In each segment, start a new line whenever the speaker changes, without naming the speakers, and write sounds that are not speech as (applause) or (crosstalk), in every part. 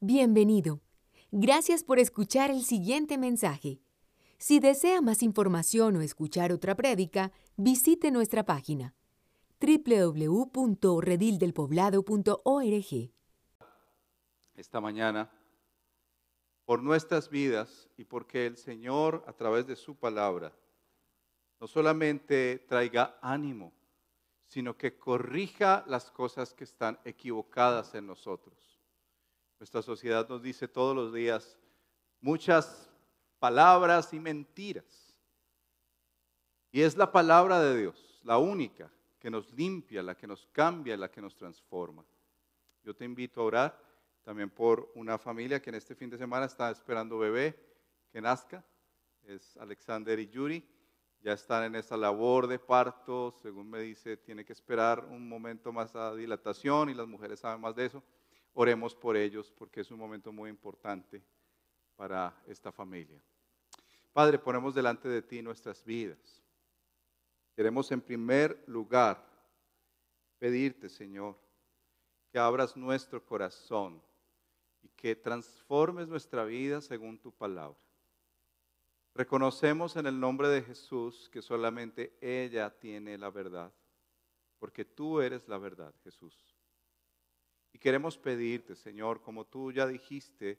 Bienvenido. Gracias por escuchar el siguiente mensaje. Si desea más información o escuchar otra prédica, visite nuestra página www.redildelpoblado.org.
esta mañana por nuestras vidas y porque el Señor a través de su palabra no solamente traiga ánimo, sino que corrija las cosas que están equivocadas en nosotros. Nuestra sociedad nos dice todos los días muchas palabras y mentiras. Y es la palabra de Dios, la única, que nos limpia, la que nos cambia, la que nos transforma. Yo te invito a orar también por una familia que en este fin de semana está esperando bebé que nazca. Es Alexander y Yuri. Ya están en esa labor de parto. Según me dice, tiene que esperar un momento más a dilatación y las mujeres saben más de eso. Oremos por ellos porque es un momento muy importante para esta familia. Padre, ponemos delante de ti nuestras vidas. Queremos en primer lugar pedirte, Señor, que abras nuestro corazón y que transformes nuestra vida según tu palabra. Reconocemos en el nombre de Jesús que solamente ella tiene la verdad, porque tú eres la verdad, Jesús. Y queremos pedirte, Señor, como tú ya dijiste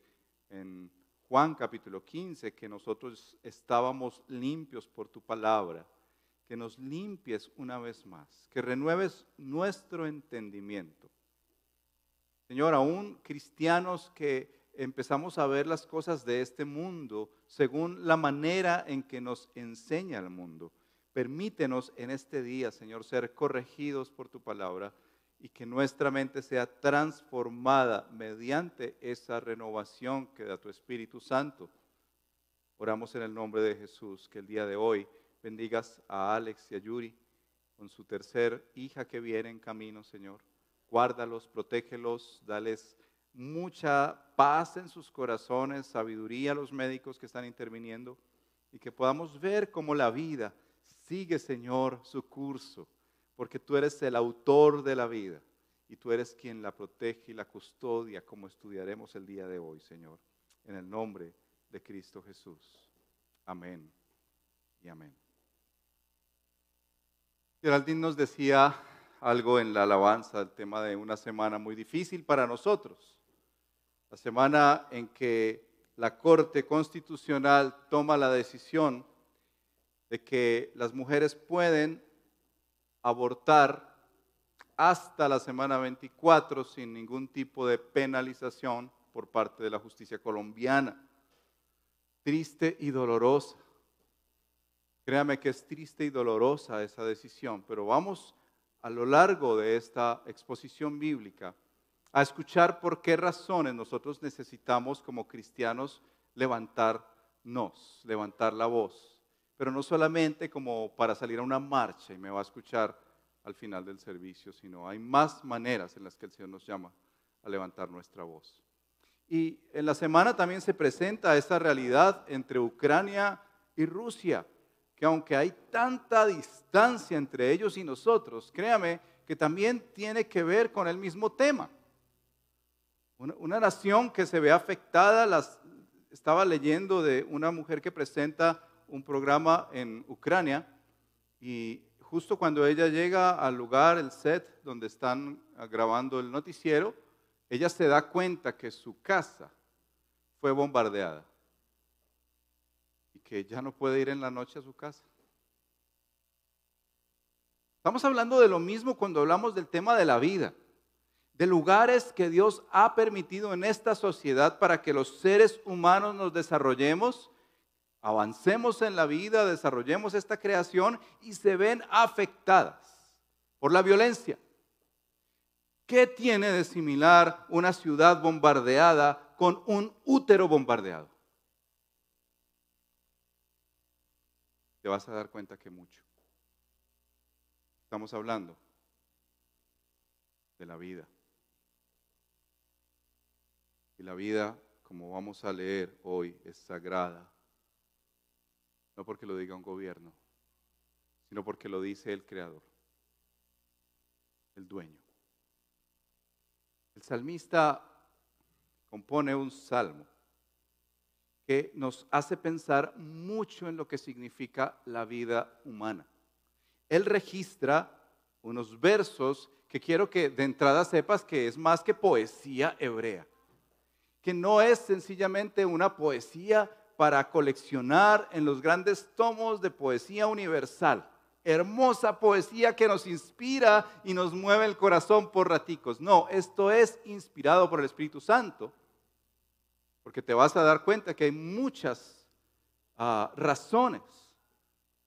en Juan capítulo 15, que nosotros estábamos limpios por tu palabra que nos limpies una vez más, que renueves nuestro entendimiento. Señor, aún cristianos que empezamos a ver las cosas de este mundo según la manera en que nos enseña el mundo. Permítenos en este día, Señor, ser corregidos por tu palabra y que nuestra mente sea transformada mediante esa renovación que da tu Espíritu Santo. Oramos en el nombre de Jesús, que el día de hoy bendigas a Alex y a Yuri con su tercer hija que viene en camino, Señor. Guárdalos, protégelos, dales mucha paz en sus corazones, sabiduría a los médicos que están interviniendo y que podamos ver cómo la vida sigue, Señor, su curso, porque tú eres el autor de la vida y tú eres quien la protege y la custodia, como estudiaremos el día de hoy, Señor, en el nombre de Cristo Jesús. Amén y amén. Geraldine nos decía algo en la alabanza, el tema de una semana muy difícil para nosotros. La semana en que la Corte Constitucional toma la decisión de que las mujeres pueden abortar hasta la semana 24 sin ningún tipo de penalización por parte de la justicia colombiana. Triste y dolorosa. Créame que es triste y dolorosa esa decisión, pero vamos a lo largo de esta exposición bíblica a escuchar por qué razones nosotros necesitamos como cristianos levantarnos, levantar la voz, pero no solamente como para salir a una marcha y me va a escuchar al final del servicio, sino hay más maneras en las que el Señor nos llama a levantar nuestra voz. Y en la semana también se presenta esa realidad entre Ucrania y Rusia que aunque hay tanta distancia entre ellos y nosotros, créame que también tiene que ver con el mismo tema. Una, nación que se ve afectada, las, estaba leyendo de una mujer que presenta un programa en Ucrania y justo cuando ella llega al lugar, el set donde están grabando el noticiero, ella se da cuenta que su casa fue bombardeada que ya no puede ir en la noche a su casa. Estamos hablando de lo mismo cuando hablamos del tema de la vida, de lugares que Dios ha permitido en esta sociedad para que los seres humanos nos desarrollemos, avancemos en la vida, desarrollemos esta creación y se ven afectadas por la violencia. ¿Qué tiene de similar una ciudad bombardeada con un útero bombardeado? te vas a dar cuenta que mucho. Estamos hablando de la vida. Y la vida, como vamos a leer hoy, es sagrada. No porque lo diga un gobierno, sino porque lo dice el Creador, el dueño. El salmista compone un salmo que nos hace pensar mucho en lo que significa la vida humana. Él registra unos versos que quiero que de entrada sepas que es más que poesía hebrea, que no es sencillamente una poesía para coleccionar en los grandes tomos de poesía universal. Hermosa poesía que nos inspira y nos mueve el corazón por raticos. No, esto es inspirado por el Espíritu Santo, porque te vas a dar cuenta que hay muchas ah, razones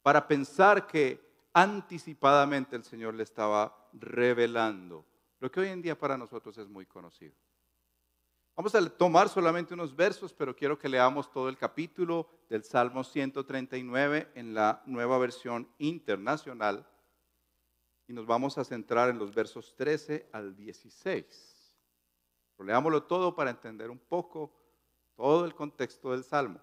para pensar que anticipadamente el Señor le estaba revelando lo que hoy en día para nosotros es muy conocido. Vamos a tomar solamente unos versos, pero quiero que leamos todo el capítulo del Salmo 139 en la nueva versión internacional y nos vamos a centrar en los versos 13 al 16. leámoslo todo para entender un poco todo el contexto del Salmo.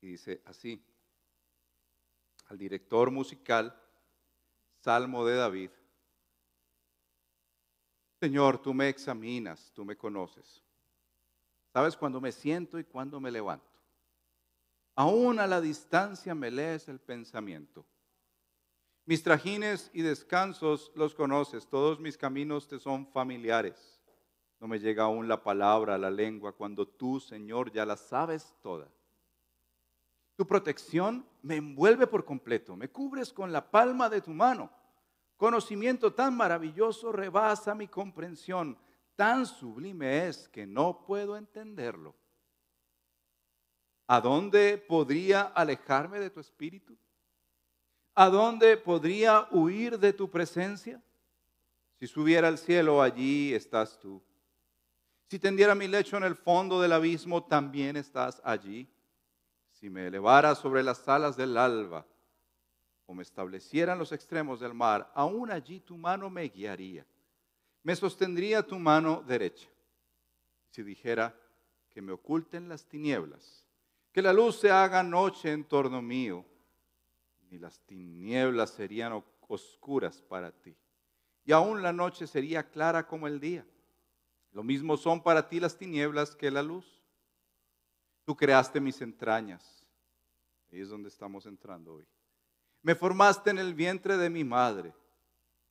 Y dice así al director musical, Salmo de David. Señor, tú me examinas, tú me conoces. Sabes cuándo me siento y cuándo me levanto. Aún a la distancia me lees el pensamiento. Mis trajines y descansos los conoces, todos mis caminos te son familiares. No me llega aún la palabra a la lengua cuando tú, Señor, ya la sabes toda. Tu protección me envuelve por completo, me cubres con la palma de tu mano. Conocimiento tan maravilloso rebasa mi comprensión, tan sublime es que no puedo entenderlo. ¿A dónde podría alejarme de tu espíritu? ¿A dónde podría huir de tu presencia? Si subiera al cielo, allí estás tú. Si tendiera mi lecho en el fondo del abismo, también estás allí si me elevara sobre las alas del alba o me establecieran los extremos del mar, aún allí tu mano me guiaría. Me sostendría tu mano derecha. Si dijera que me oculten las tinieblas, que la luz se haga noche en torno mío, ni las tinieblas serían oscuras para ti. Y aún la noche sería clara como el día. Lo mismo son para ti las tinieblas que la luz. Tú creaste mis entrañas. Ahí es donde estamos entrando hoy. Me formaste en el vientre de mi madre.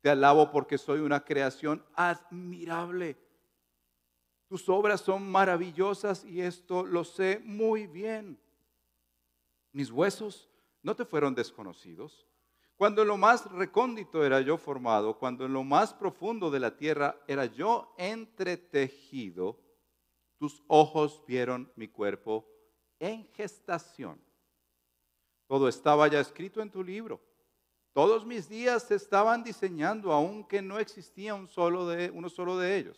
Te alabo porque soy una creación admirable. Tus obras son maravillosas y esto lo sé muy bien. Mis huesos no te fueron desconocidos. Cuando en lo más recóndito era yo formado, cuando en lo más profundo de la tierra era yo entretejido, tus ojos vieron mi cuerpo en gestación. Todo estaba ya escrito en tu libro. Todos mis días se estaban diseñando, aunque no existía un solo de, uno solo de ellos.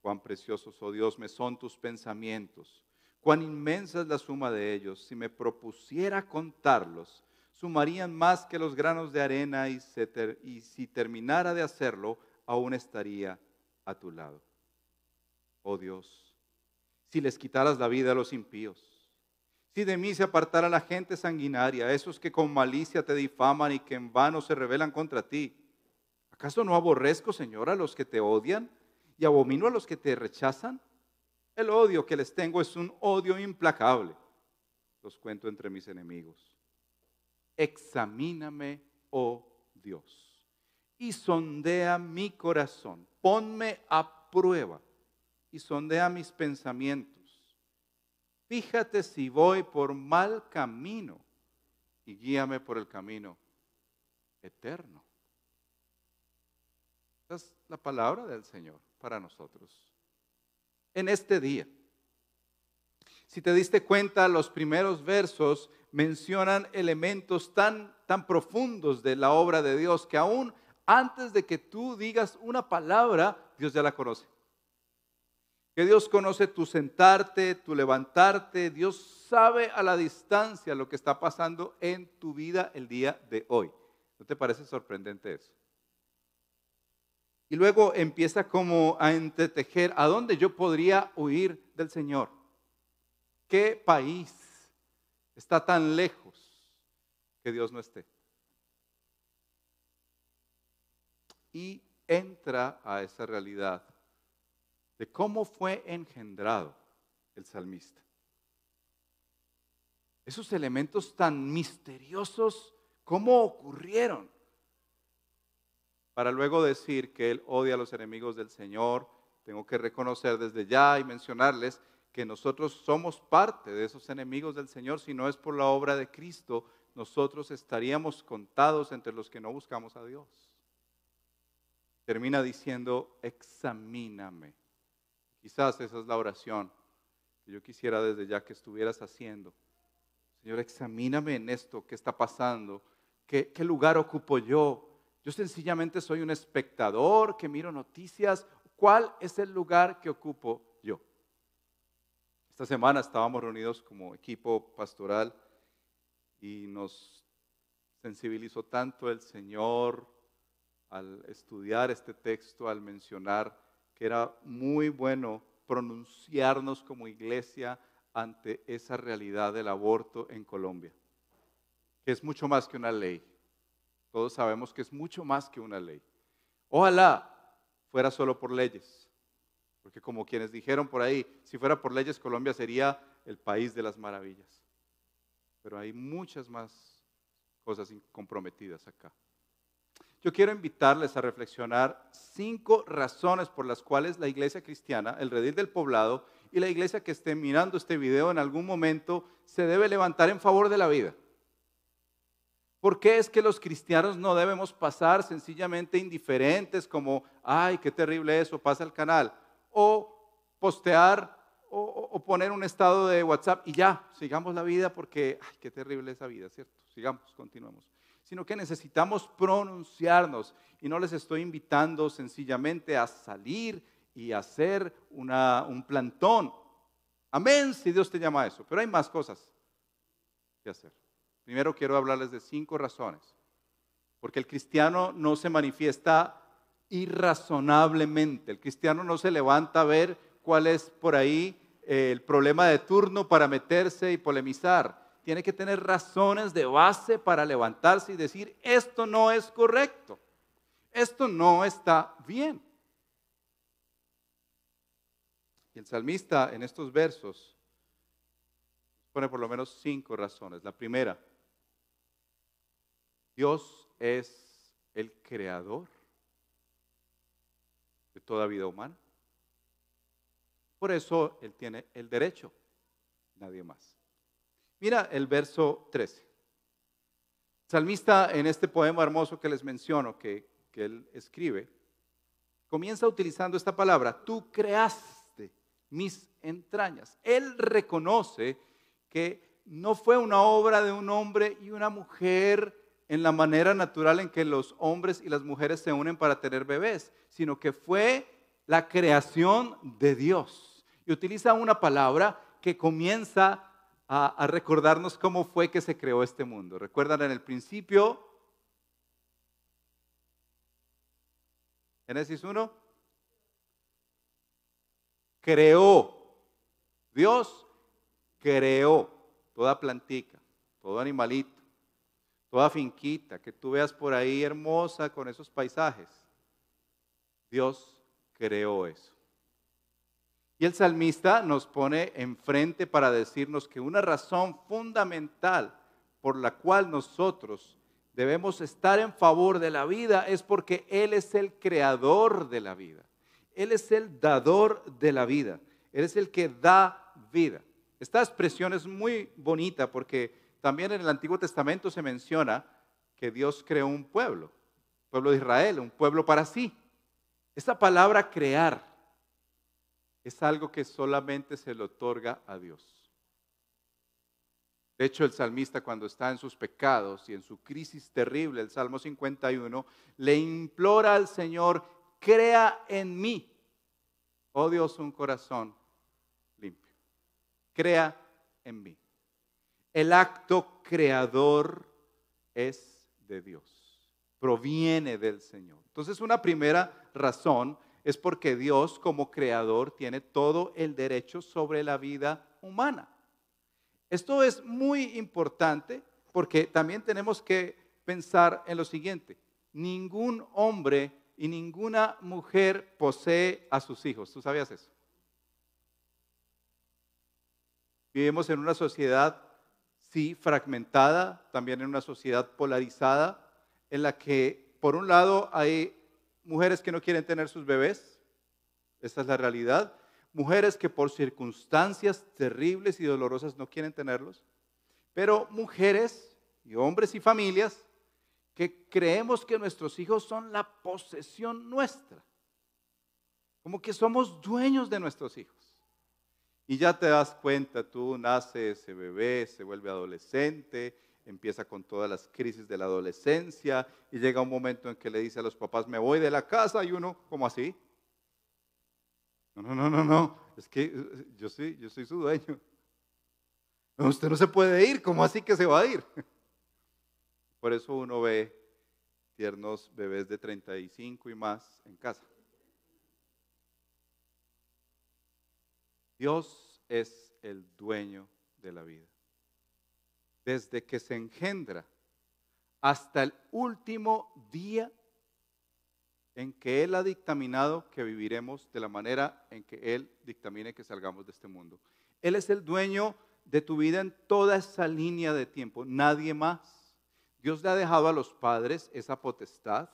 Cuán preciosos, oh Dios, me son tus pensamientos. Cuán inmensa es la suma de ellos. Si me propusiera contarlos, sumarían más que los granos de arena y si terminara de hacerlo, aún estaría a tu lado oh Dios, si les quitaras la vida a los impíos, si de mí se apartara la gente sanguinaria, esos que con malicia te difaman y que en vano se rebelan contra ti, ¿acaso no aborrezco, Señor, a los que te odian y abomino a los que te rechazan? El odio que les tengo es un odio implacable. Los cuento entre mis enemigos. Examíname, oh Dios, y sondea mi corazón. Ponme a prueba y sondea mis pensamientos. Fíjate si voy por mal camino y guíame por el camino eterno. Esa es la palabra del Señor para nosotros. En este día, si te diste cuenta, los primeros versos mencionan elementos tan, tan profundos de la obra de Dios que aún antes de que tú digas una palabra, Dios ya la conoce. Que Dios conoce tu sentarte, tu levantarte. Dios sabe a la distancia lo que está pasando en tu vida el día de hoy. ¿No te parece sorprendente eso? Y luego empieza como a entretejer a dónde yo podría huir del Señor. ¿Qué país está tan lejos que Dios no esté? Y entra a esa realidad de cómo fue engendrado el salmista. Esos elementos tan misteriosos, ¿cómo ocurrieron? Para luego decir que él odia a los enemigos del Señor, tengo que reconocer desde ya y mencionarles que nosotros somos parte de esos enemigos del Señor. Si no es por la obra de Cristo, nosotros estaríamos contados entre los que no buscamos a Dios. Termina diciendo, examíname. Quizás esa es la oración que yo quisiera desde ya que estuvieras haciendo. Señor, examíname en esto, qué está pasando, qué, qué lugar ocupo yo. Yo sencillamente soy un espectador que miro noticias. ¿Cuál es el lugar que ocupo yo? Esta semana estábamos reunidos como equipo pastoral y nos sensibilizó tanto el Señor al estudiar este texto, al mencionar que era muy bueno pronunciarnos como iglesia ante esa realidad del aborto en Colombia, que es mucho más que una ley. Todos sabemos que es mucho más que una ley. Ojalá fuera solo por leyes, porque como quienes dijeron por ahí, si fuera por leyes Colombia sería el país de las maravillas. Pero hay muchas más cosas comprometidas acá. Yo quiero invitarles a reflexionar cinco razones por las cuales la iglesia cristiana, el redil del poblado y la iglesia que esté mirando este video en algún momento se debe levantar en favor de la vida. ¿Por qué es que los cristianos no debemos pasar sencillamente indiferentes como, ay, qué terrible eso, pasa el canal? O postear o, poner un estado de WhatsApp y ya, sigamos la vida porque, ay, qué terrible esa vida, ¿cierto? Sigamos, continuemos. Sino que necesitamos pronunciarnos y no les estoy invitando sencillamente a salir y hacer un plantón. Amén, si Dios te llama a eso. Pero hay más cosas que hacer. Primero quiero hablarles de cinco razones. Porque el cristiano no se manifiesta irrazonablemente. El cristiano no se levanta a ver cuál es por ahí eh, el problema de turno para meterse y polemizar. Tiene que tener razones de base para levantarse y decir, esto no es correcto. Esto no está bien. Y el salmista en estos versos pone por lo menos cinco razones. La primera, Dios es el creador de toda vida humana. Por eso Él tiene el derecho, nadie más. Mira el verso 13. salmista en este poema hermoso que les menciono, que, que él escribe, comienza utilizando esta palabra, tú creaste mis entrañas. Él reconoce que no fue una obra de un hombre y una mujer en la manera natural en que los hombres y las mujeres se unen para tener bebés, sino que fue la creación de Dios. Y utiliza una palabra que comienza a, recordarnos cómo fue que se creó este mundo. ¿Recuerdan en el principio? Génesis 1. Creó. Dios creó toda plantica, todo animalito toda finquita que tú veas por ahí hermosa con esos paisajes. Dios creó eso. Y el salmista nos pone enfrente para decirnos que una razón fundamental por la cual nosotros debemos estar en favor de la vida es porque Él es el creador de la vida. Él es el dador de la vida. Él es el que da vida. Esta expresión es muy bonita porque también en el Antiguo Testamento se menciona que Dios creó un pueblo, pueblo de Israel, un pueblo para sí. Esa palabra crear es algo que solamente se le otorga a Dios. De hecho, el salmista cuando está en sus pecados y en su crisis terrible, el Salmo 51, le implora al Señor, crea en mí, oh Dios, un corazón limpio. Crea en mí. El acto creador es de Dios, proviene del Señor. Entonces una primera razón es porque Dios como creador tiene todo el derecho sobre la vida humana. Esto es muy importante porque también tenemos que pensar en lo siguiente. Ningún hombre y ninguna mujer posee a sus hijos. ¿Tú sabías eso? Vivimos en una sociedad, sí, fragmentada, también en una sociedad polarizada, en la que, por un lado, hay mujeres que no quieren tener sus bebés, esa es la realidad, mujeres que por circunstancias terribles y dolorosas no quieren tenerlos, pero mujeres y hombres y familias que creemos que nuestros hijos son la posesión nuestra, como que somos dueños de nuestros hijos. Y ya te das cuenta, tú nace ese bebé, se vuelve adolescente, empieza con todas las crisis de la adolescencia y llega un momento en que le dice a los papás, me voy de la casa y uno, ¿cómo así? No, no, no, no, no, es que eh, yo soy, yo soy su dueño. usted no se puede ir, ¿cómo así que se va a ir? (laughs) Por eso uno ve tiernos bebés de 35 y más en casa. Dios es el dueño de la vida. Desde que se engendra hasta el último día en que Él ha dictaminado que viviremos de la manera en que Él dictamine que salgamos de este mundo. Él es el dueño de tu vida en toda esa línea de tiempo, nadie más. Dios le ha dejado a los padres esa potestad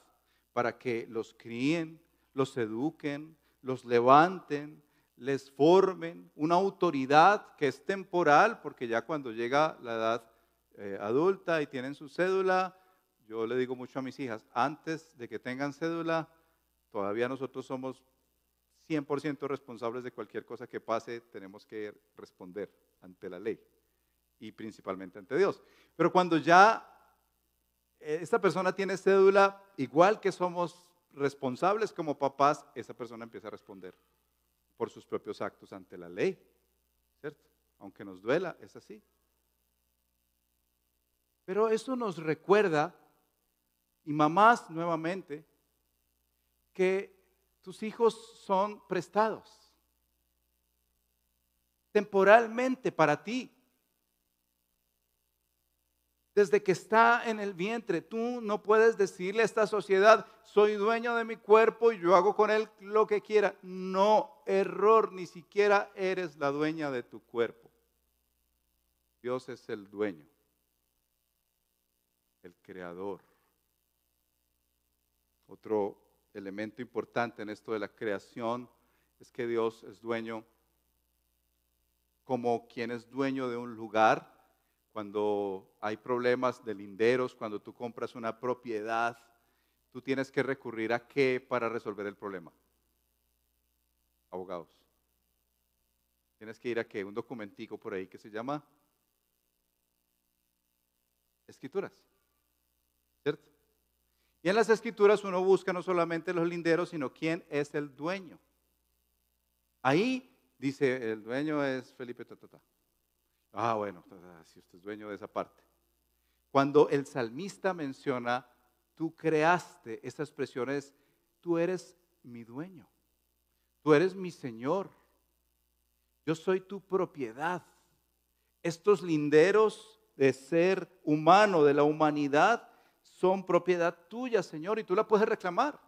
para que los críen, los eduquen, los levanten, les formen una autoridad que es temporal, porque ya cuando llega la edad eh, adulta y tienen su cédula, yo le digo mucho a mis hijas, antes de que tengan cédula, todavía nosotros somos 100% responsables de cualquier cosa que pase, tenemos que responder ante la ley y principalmente ante Dios. Pero cuando ya eh, esta persona tiene cédula, igual que somos responsables como papás, esa persona empieza a responder por sus propios actos ante la ley, ¿cierto? Aunque nos duela, es así. Pero eso nos recuerda, y mamás nuevamente, que tus hijos son prestados temporalmente para ti desde que está en el vientre. Tú no puedes decirle a esta sociedad, soy dueño de mi cuerpo y yo hago con él lo que quiera. No, error, ni siquiera eres la dueña de tu cuerpo. Dios es el dueño, el creador. Otro elemento importante en esto de la creación es que Dios es dueño como quien es dueño de un lugar cuando hay problemas de linderos, cuando tú compras una propiedad, tú tienes que recurrir a qué para resolver el problema. Abogados. Tienes que ir a qué? Un documentico por ahí que se llama escrituras. Y en las escrituras uno busca no solamente los linderos, sino quién es el dueño. Ahí dice, el dueño es Felipe Tatata. Ah, bueno, si usted es dueño de esa parte. Cuando el salmista menciona, tú creaste, esta expresión es, tú eres mi dueño, tú eres mi Señor, yo soy tu propiedad. Estos linderos de ser humano, de la humanidad, son propiedad tuya, Señor, y tú la puedes reclamar.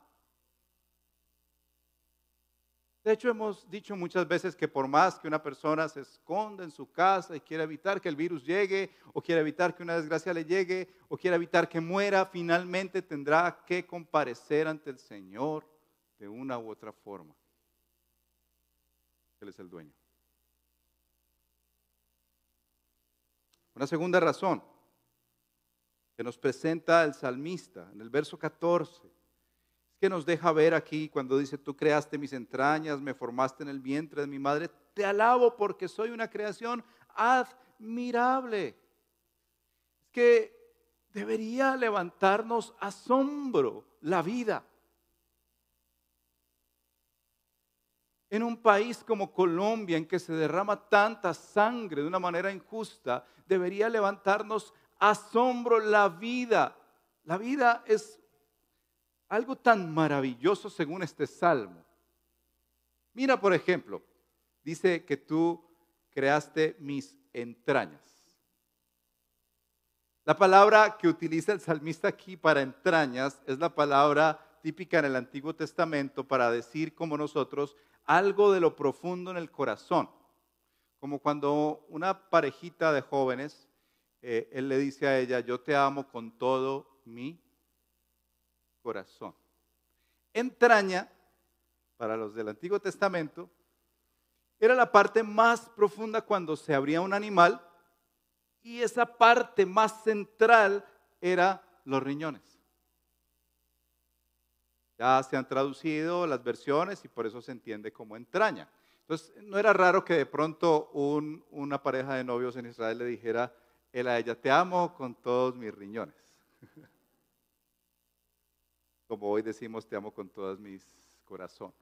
De hecho, hemos dicho muchas veces que por más que una persona se esconda en su casa y quiera evitar que el virus llegue, o quiera evitar que una desgracia le llegue, o quiera evitar que muera, finalmente tendrá que comparecer ante el Señor de una u otra forma. Él es el dueño. Una segunda razón que nos presenta el salmista en el verso 14 que nos deja ver aquí cuando dice, tú creaste mis entrañas, me formaste en el vientre de mi madre, te alabo porque soy una creación admirable. Es que debería levantarnos asombro la vida. En un país como Colombia, en que se derrama tanta sangre de una manera injusta, debería levantarnos asombro la vida. La vida es algo tan maravilloso según este salmo. Mira, por ejemplo, dice que tú creaste mis entrañas. La palabra que utiliza el salmista aquí para entrañas es la palabra típica en el Antiguo Testamento para decir como nosotros algo de lo profundo en el corazón. Como cuando una parejita de jóvenes, eh, él le dice a ella, yo te amo con todo mi corazón. Entraña, para los del Antiguo Testamento, era la parte más profunda cuando se abría un animal y esa parte más central era los riñones. Ya se han traducido las versiones y por eso se entiende como entraña. Entonces, no era raro que de pronto una pareja de novios en Israel le dijera él a ella, te amo con todos mis riñones. (laughs) Como hoy decimos, te amo con todas mis corazón.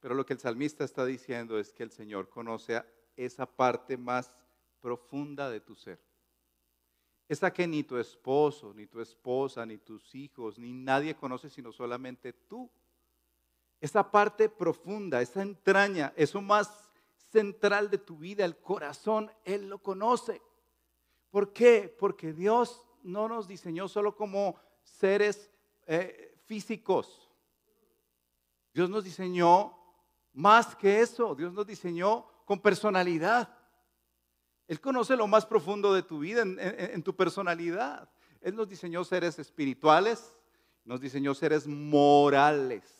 Pero lo que el salmista está diciendo es que el Señor conoce esa parte más profunda de tu ser. Esa que ni tu esposo, ni tu esposa, ni tus hijos, ni nadie conoce sino solamente tú. Esa parte profunda, esa entraña, eso más central de tu vida, el corazón, Él lo conoce. ¿Por qué? Porque Dios no nos diseñó solo como seres eh, físicos. Dios nos diseñó más que eso. Dios nos diseñó con personalidad. Él conoce lo más profundo de tu vida, en, tu personalidad. Él nos diseñó seres espirituales, nos diseñó seres morales.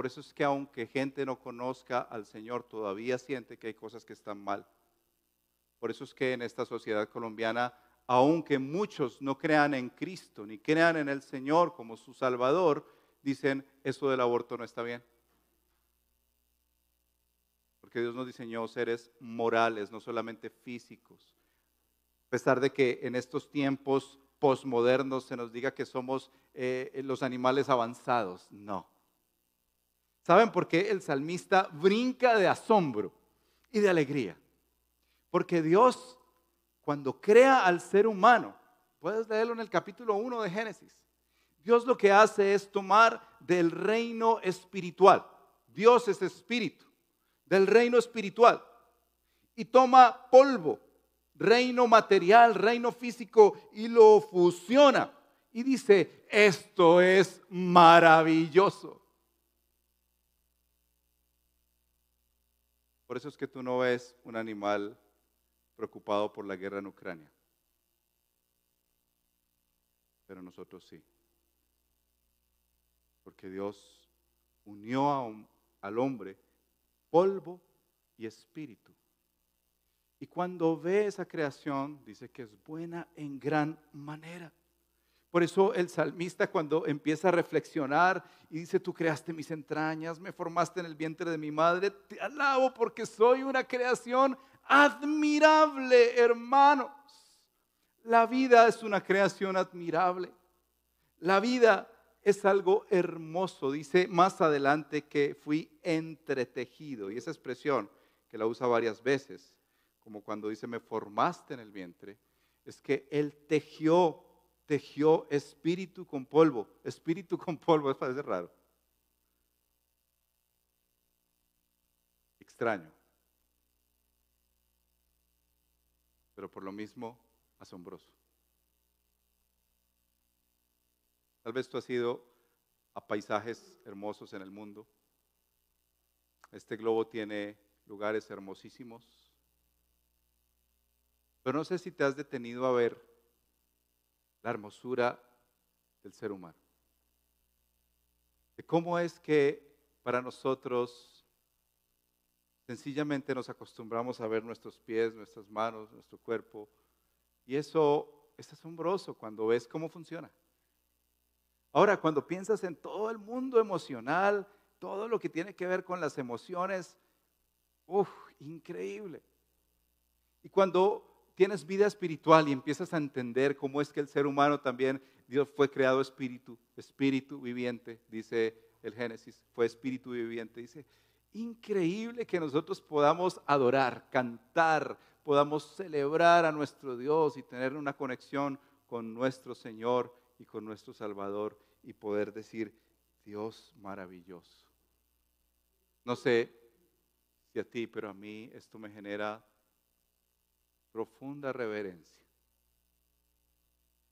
Por eso es que aunque gente no conozca al Señor, todavía siente que hay cosas que están mal. Por eso es que en esta sociedad colombiana, aunque muchos no crean en Cristo, ni crean en el Señor como su Salvador, dicen, eso del aborto no está bien porque Dios nos diseñó seres morales, no solamente físicos. A pesar de que en estos tiempos posmodernos se nos diga que somos eh, los animales avanzados, no. ¿Saben por qué el salmista brinca de asombro y de alegría? Porque Dios, cuando crea al ser humano, puedes leerlo en el capítulo 1 de Génesis, Dios lo que hace es tomar del reino espiritual. Dios es espíritu del reino espiritual y toma polvo, reino material, reino físico y lo fusiona. Y dice, esto es maravilloso. Por eso es que tú no ves un animal preocupado por la guerra en Ucrania. Pero nosotros sí. Porque Dios unió al hombre polvo y espíritu. Y cuando ve esa creación, dice que es buena en gran manera. Por eso el salmista cuando empieza a reflexionar y dice, tú creaste mis entrañas, me formaste en el vientre de mi madre, te alabo porque soy una creación admirable, hermanos. La vida es una creación admirable. La vida es algo hermoso. Dice más adelante que fui entretejido. Y esa expresión, que la usa varias veces, como cuando dice me formaste en el vientre, es que Él tejió, tejió espíritu con polvo. Espíritu con polvo, es (laughs) parece raro. Extraño. Pero por lo mismo, asombroso. Tal vez tú has ido a paisajes hermosos en el mundo. Este globo tiene lugares hermosísimos. Pero no sé si te has detenido a ver la hermosura del ser humano. De cómo es que para nosotros sencillamente nos acostumbramos a ver nuestros pies, nuestras manos, nuestro cuerpo. Y eso es asombroso cuando ves cómo funciona. Ahora, cuando piensas en todo el mundo emocional, todo lo que tiene que ver con las emociones, uff, increíble. Y cuando tienes vida espiritual y empiezas a entender cómo es que el ser humano también, Dios fue creado espíritu, espíritu viviente, dice el Génesis, fue espíritu viviente, dice, increíble que nosotros podamos adorar, cantar, podamos celebrar a nuestro Dios y tener una conexión con nuestro Señor y con nuestro Salvador y poder decir, Dios maravilloso. No sé si a ti, pero a mí esto me genera profunda reverencia,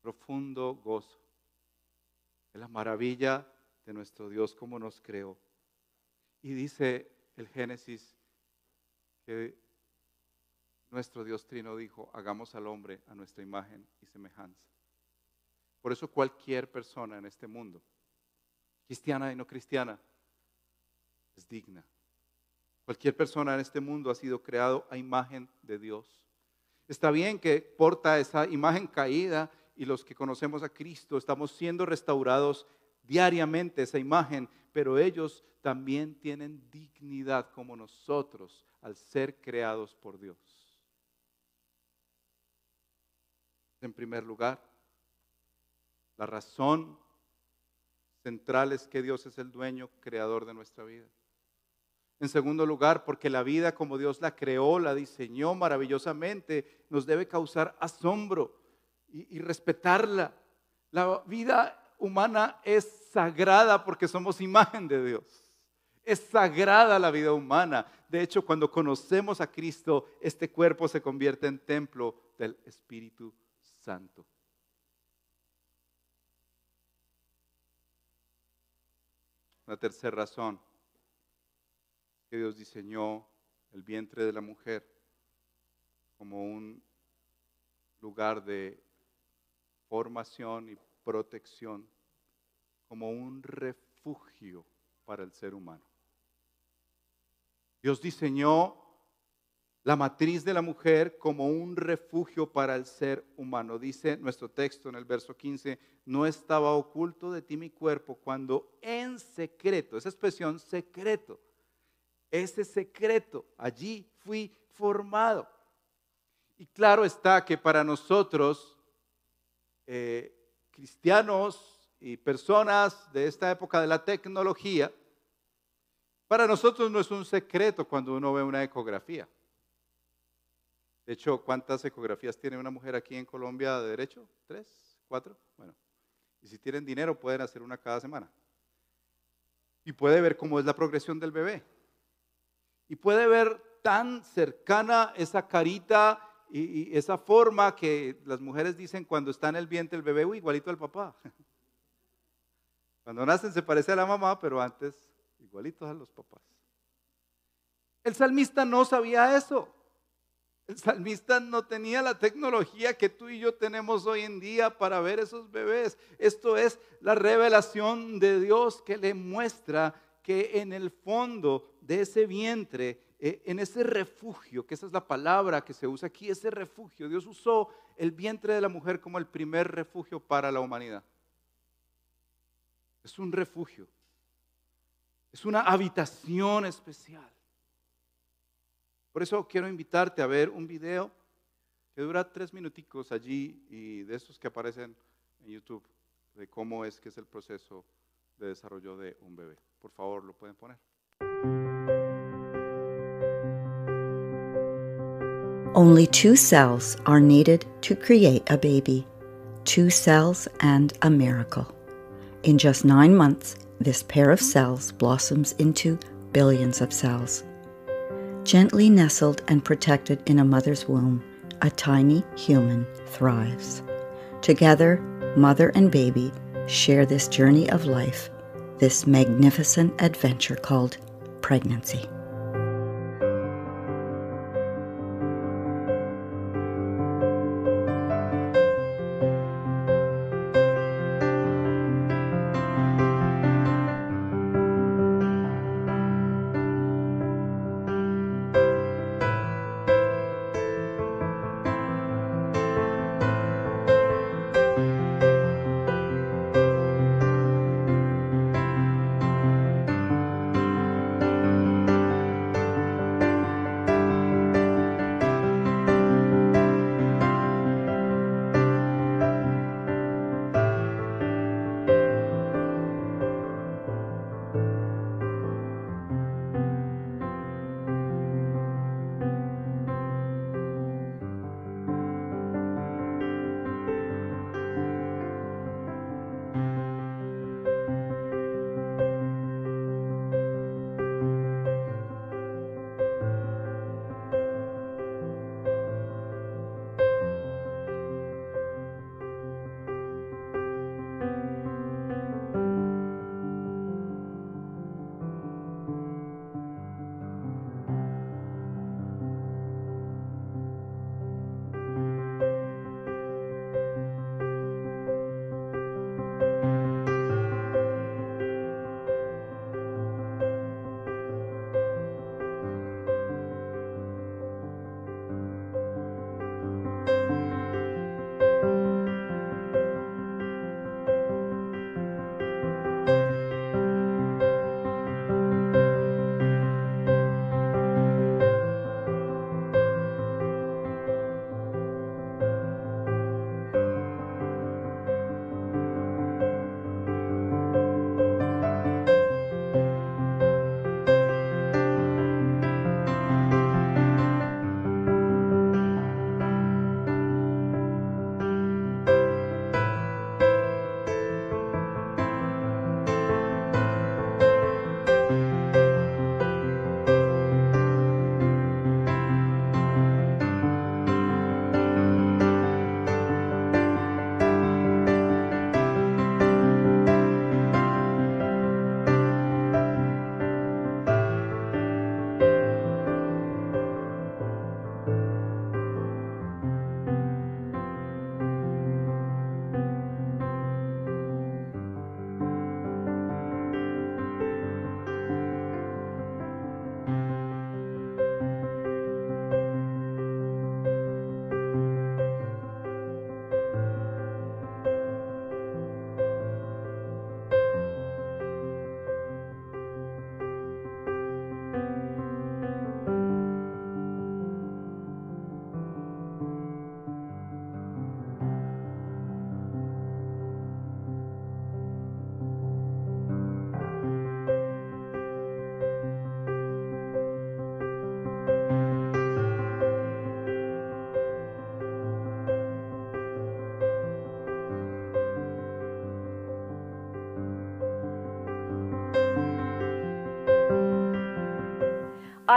profundo gozo. Es la maravilla de nuestro Dios como nos creó. Y dice el Génesis que nuestro Dios Trino dijo, hagamos al hombre a nuestra imagen y semejanza. Por eso cualquier persona en este mundo, cristiana y no cristiana, es digna. Cualquier persona en este mundo ha sido creado a imagen de Dios. Está bien que porta esa imagen caída y los que conocemos a Cristo estamos siendo restaurados diariamente esa imagen, pero ellos también tienen dignidad como nosotros al ser creados por Dios. En primer lugar, la razón central es que Dios es el dueño, creador de nuestra vida. En segundo lugar, porque la vida como Dios la creó, la diseñó maravillosamente, nos debe causar asombro y, respetarla. La vida humana es sagrada porque somos imagen de Dios. Es sagrada la vida humana. De hecho, cuando conocemos a Cristo, este cuerpo se convierte en templo del Espíritu Santo. Una tercera razón que Dios diseñó el vientre de la mujer como un lugar de formación y protección, como un refugio para el ser humano. Dios diseñó la matriz de la mujer como un refugio para el ser humano. Dice nuestro texto en el verso 15, no estaba oculto de ti mi cuerpo cuando en secreto, esa expresión secreto, ese secreto, allí fui formado. Y claro está que para nosotros, eh, cristianos y personas de esta época de la tecnología, para nosotros no es un secreto cuando uno ve una ecografía. De hecho, ¿cuántas ecografías tiene una mujer aquí en Colombia de derecho? ¿Tres? ¿Cuatro? Bueno, y si tienen dinero pueden hacer una cada semana. Y puede ver cómo es la progresión del bebé y puede ver tan cercana esa carita y, esa forma que las mujeres dicen cuando está en el vientre el bebé, igualito al papá. (laughs) Cuando nacen se parece a la mamá, pero antes igualitos a los papás. El salmista no sabía eso. El salmista no tenía la tecnología que tú y yo tenemos hoy en día para ver esos bebés. Esto es la revelación de Dios que le muestra que en el fondo de ese vientre, eh, en ese refugio, que esa es la palabra que se usa aquí, ese refugio, Dios usó el vientre de la mujer como el primer refugio para la humanidad. Es un refugio, es una habitación especial. Por eso quiero invitarte a ver un video que dura tres minuticos allí y de esos que aparecen en YouTube, de cómo es que es el proceso de desarrollo de un bebé. Por favor, lo pueden poner. Only two cells are needed to create a baby. Two cells and a miracle. In just nine months, this pair of cells blossoms into billions of cells. Gently nestled and protected in a mother's womb, a tiny human thrives. Together, mother and baby share this journey of life this magnificent adventure called pregnancy.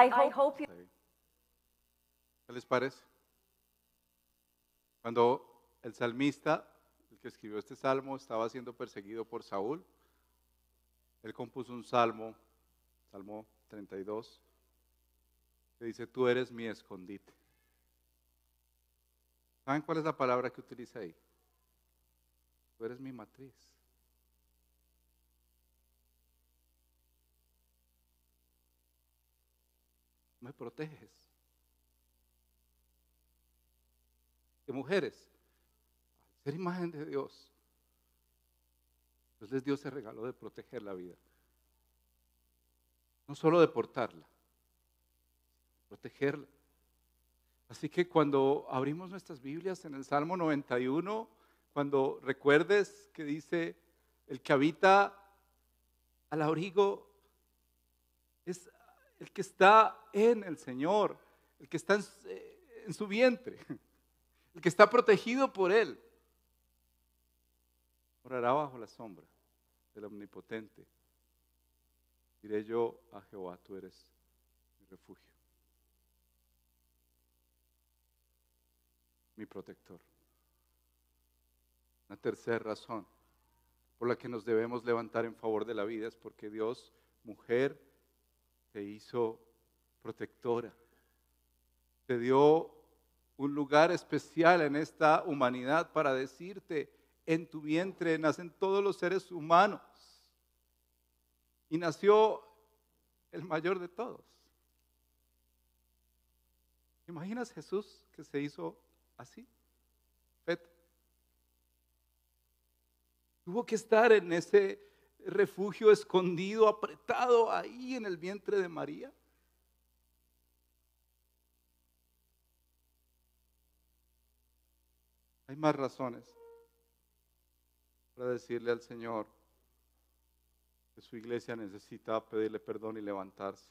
I hope you
¿Qué les parece? Cuando el salmista, el que escribió este salmo, estaba siendo perseguido por Saúl, él compuso un salmo, Salmo 32, que dice, tú eres mi escondite. ¿Saben cuál es la palabra que utiliza ahí? Tú eres mi matriz. Me proteges. De mujeres, ser imagen de Dios, entonces Dios se regaló de proteger la vida. No solo de portarla, protegerla. Así que cuando abrimos nuestras Biblias en el Salmo 91, cuando recuerdes que dice, el que habita al abrigo es el que está en el Señor, el que está en, eh, su vientre, (laughs) el que está protegido por Él. Orará bajo la sombra del Omnipotente. Diré yo a Jehová, tú eres mi refugio, mi protector. Una tercera razón por la que nos debemos levantar en favor de la vida es porque Dios, mujer, te hizo protectora. Te dio un lugar especial en esta humanidad para decirte, en tu vientre nacen todos los seres humanos. Y nació el mayor de todos. ¿Imaginas Jesús que se hizo así? Tuvo que estar en ese refugio escondido, apretado ahí en el vientre de María. Hay más razones para decirle al Señor que su iglesia necesita pedirle perdón y levantarse.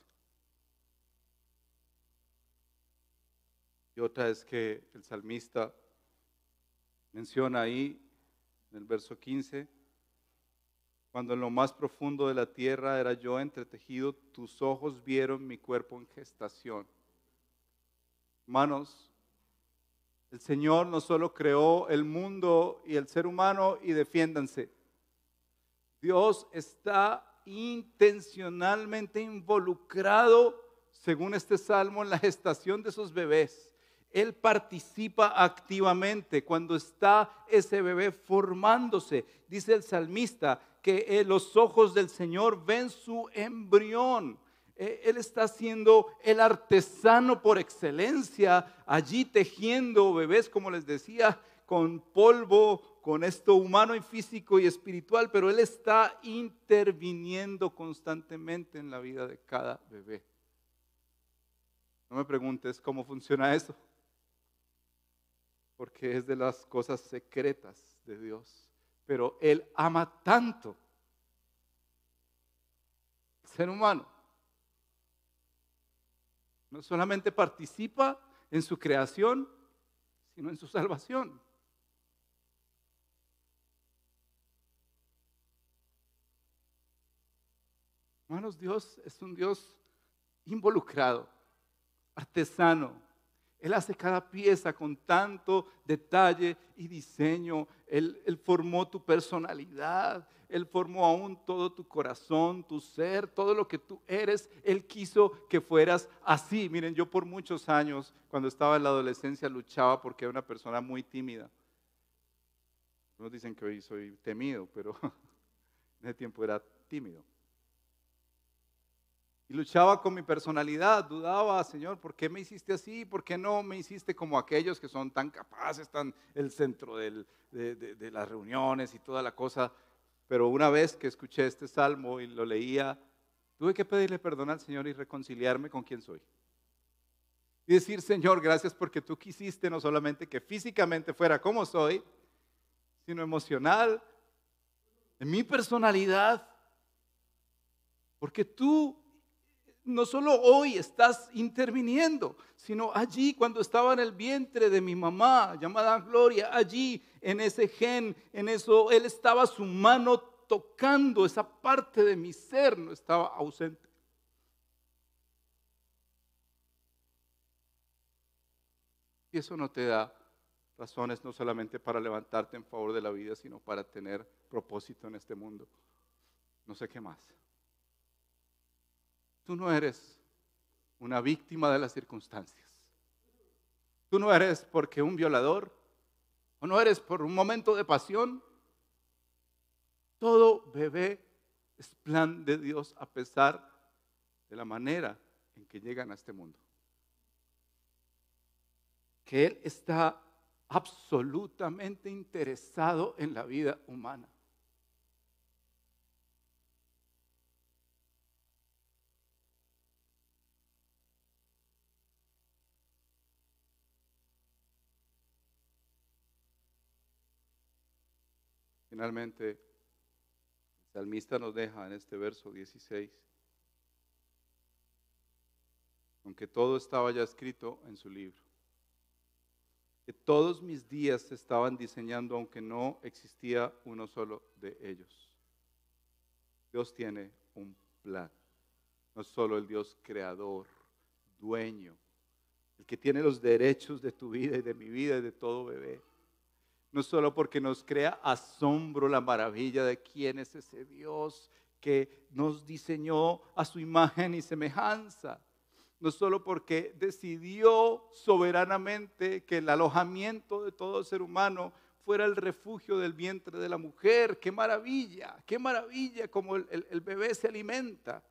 Y otra es que el salmista menciona ahí en el verso 15, cuando en lo más profundo de la tierra era yo entretejido, tus ojos vieron mi cuerpo en gestación. Hermanos, el Señor no solo creó el mundo y el ser humano y defiéndanse. Dios está intencionalmente involucrado, según este salmo, en la gestación de sus bebés. Él participa activamente cuando está ese bebé formándose. Dice el salmista que eh, los ojos del Señor ven su embrión. Eh, él está siendo el artesano por excelencia, allí tejiendo bebés, como les decía, con polvo, con esto humano y físico y espiritual, pero Él está interviniendo constantemente en la vida de cada bebé. No me preguntes cómo funciona eso, porque es de las cosas secretas de Dios, pero Él ama tanto al ser humano no solamente participa en su creación, sino en su salvación. Hermanos, Dios es un Dios involucrado, artesano. Él hace cada pieza con tanto detalle y diseño. Él, formó tu personalidad, él formó aún todo tu corazón, tu ser, todo lo que tú eres. Él quiso que fueras así. Miren, yo por muchos años, cuando estaba en la adolescencia, luchaba porque era una persona muy tímida. Algunos dicen que hoy soy temido, pero (laughs) en ese tiempo era tímido. Y luchaba con mi personalidad, dudaba, Señor, ¿por qué me hiciste así? ¿Por qué no me hiciste como aquellos que son tan capaces, tan el centro de, de las reuniones y toda la cosa? pero una vez que escuché este salmo y lo leía, tuve que pedirle perdón al Señor y reconciliarme con quien soy. Y decir, Señor, gracias porque tú quisiste no solamente que físicamente fuera como soy, sino emocional, en mi personalidad, porque tú no solo hoy estás interviniendo, sino allí cuando estaba en el vientre de mi mamá llamada Gloria, allí en ese gen, en eso, Él estaba su mano tocando esa parte de mi ser, no estaba ausente. Y eso no te da razones no solamente para levantarte en favor de la vida, sino para tener propósito en este mundo. No sé qué más. Tú no eres una víctima de las circunstancias. Tú no eres porque un violador, o no eres por un momento de pasión. Todo bebé es plan de Dios a pesar de la manera en que llegan a este mundo. Que Él está absolutamente interesado en la vida humana. Finalmente, el salmista nos deja en este verso 16, aunque todo estaba ya escrito en su libro, que todos mis días se estaban diseñando aunque no existía uno solo de ellos. Dios tiene un plan, no solo el Dios creador, dueño, el que tiene los derechos de tu vida y de mi vida y de todo bebé no solo porque nos crea asombro la maravilla de quién es ese Dios que nos diseñó a su imagen y semejanza, no solo porque decidió soberanamente que el alojamiento de todo ser humano fuera el refugio del vientre de la mujer. ¡Qué maravilla! ¡Qué maravilla como el, el bebé se alimenta!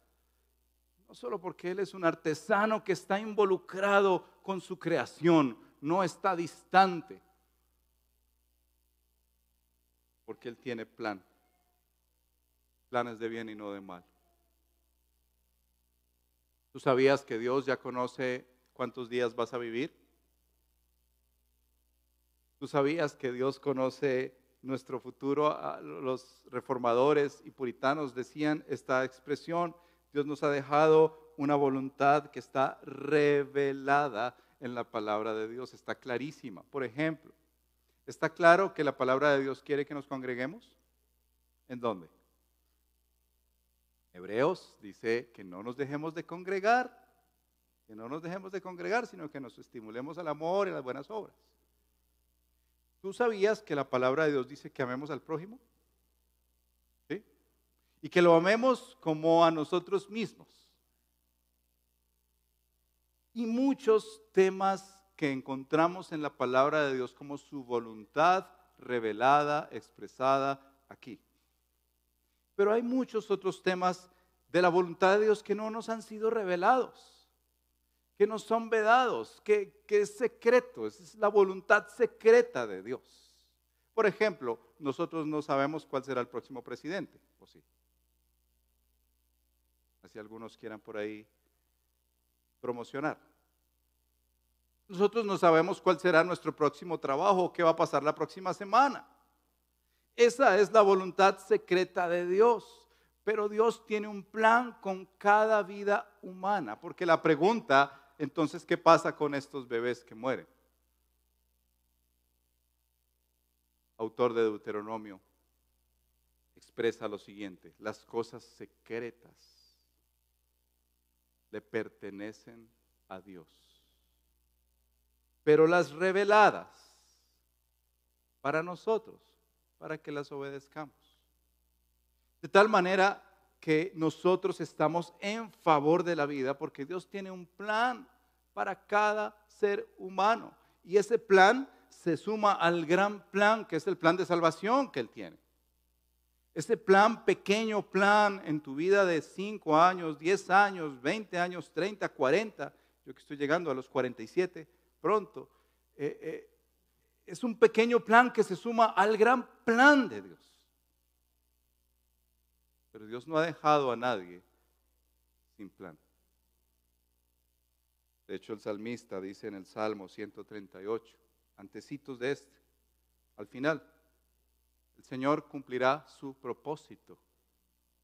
No solo porque Él es un artesano que está involucrado con su creación, no está distante porque Él tiene plan. Planes de bien y no de mal. ¿Tú sabías que Dios ya conoce cuántos días vas a vivir? ¿Tú sabías que Dios conoce nuestro futuro? Los reformadores y puritanos decían esta expresión. Dios nos ha dejado una voluntad que está revelada en la palabra de Dios, está clarísima. Por ejemplo, ¿Está claro que la palabra de Dios quiere que nos congreguemos? ¿En dónde? Hebreos dice que no nos dejemos de congregar, que no nos dejemos de congregar, sino que nos estimulemos al amor y a las buenas obras. ¿Tú sabías que la palabra de Dios dice que amemos al prójimo? ¿Sí? Y que lo amemos como a nosotros mismos. Y muchos temas que encontramos en la palabra de Dios como su voluntad revelada, expresada aquí. Pero hay muchos otros temas de la voluntad de Dios que no nos han sido revelados, que nos son vedados, que, es secreto, es la voluntad secreta de Dios. Por ejemplo, nosotros no sabemos cuál será el próximo presidente, ¿o sí? Así algunos quieran por ahí promocionar. Nosotros no sabemos cuál será nuestro próximo trabajo qué va a pasar la próxima semana. Esa es la voluntad secreta de Dios. Pero Dios tiene un plan con cada vida humana. Porque la pregunta, entonces, ¿qué pasa con estos bebés que mueren? Autor de Deuteronomio expresa lo siguiente, las cosas secretas le pertenecen a Dios pero las reveladas para nosotros, para que las obedezcamos. De tal manera que nosotros estamos en favor de la vida porque Dios tiene un plan para cada ser humano. Y ese plan se suma al gran plan que es el plan de salvación que Él tiene. Ese plan, pequeño plan en tu vida de 5 años, 10 años, 20 años, 30, 40, yo que estoy llegando a los 47, pronto. Eh, eh, es un pequeño plan que se suma al gran plan de Dios. Pero Dios no ha dejado a nadie sin plan. De hecho, el salmista dice en el Salmo 138, antecitos de este, al final, el Señor cumplirá su propósito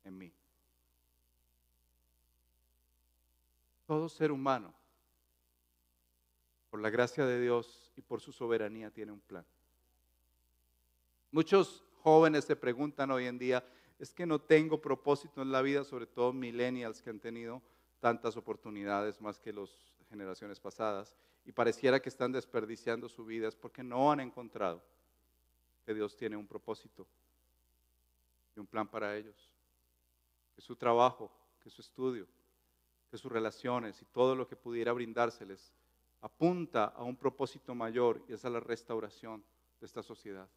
en mí. Todo ser humano por la gracia de Dios y por su soberanía, tiene un plan. Muchos jóvenes se preguntan hoy en día, es que no tengo propósito en la vida, sobre todo millennials que han tenido tantas oportunidades más que las generaciones pasadas y pareciera que están desperdiciando su vida es porque no han encontrado que Dios tiene un propósito y un plan para ellos, que su trabajo, que su estudio, que sus relaciones y todo lo que pudiera brindárseles apunta a un propósito mayor y es a la restauración de esta sociedad.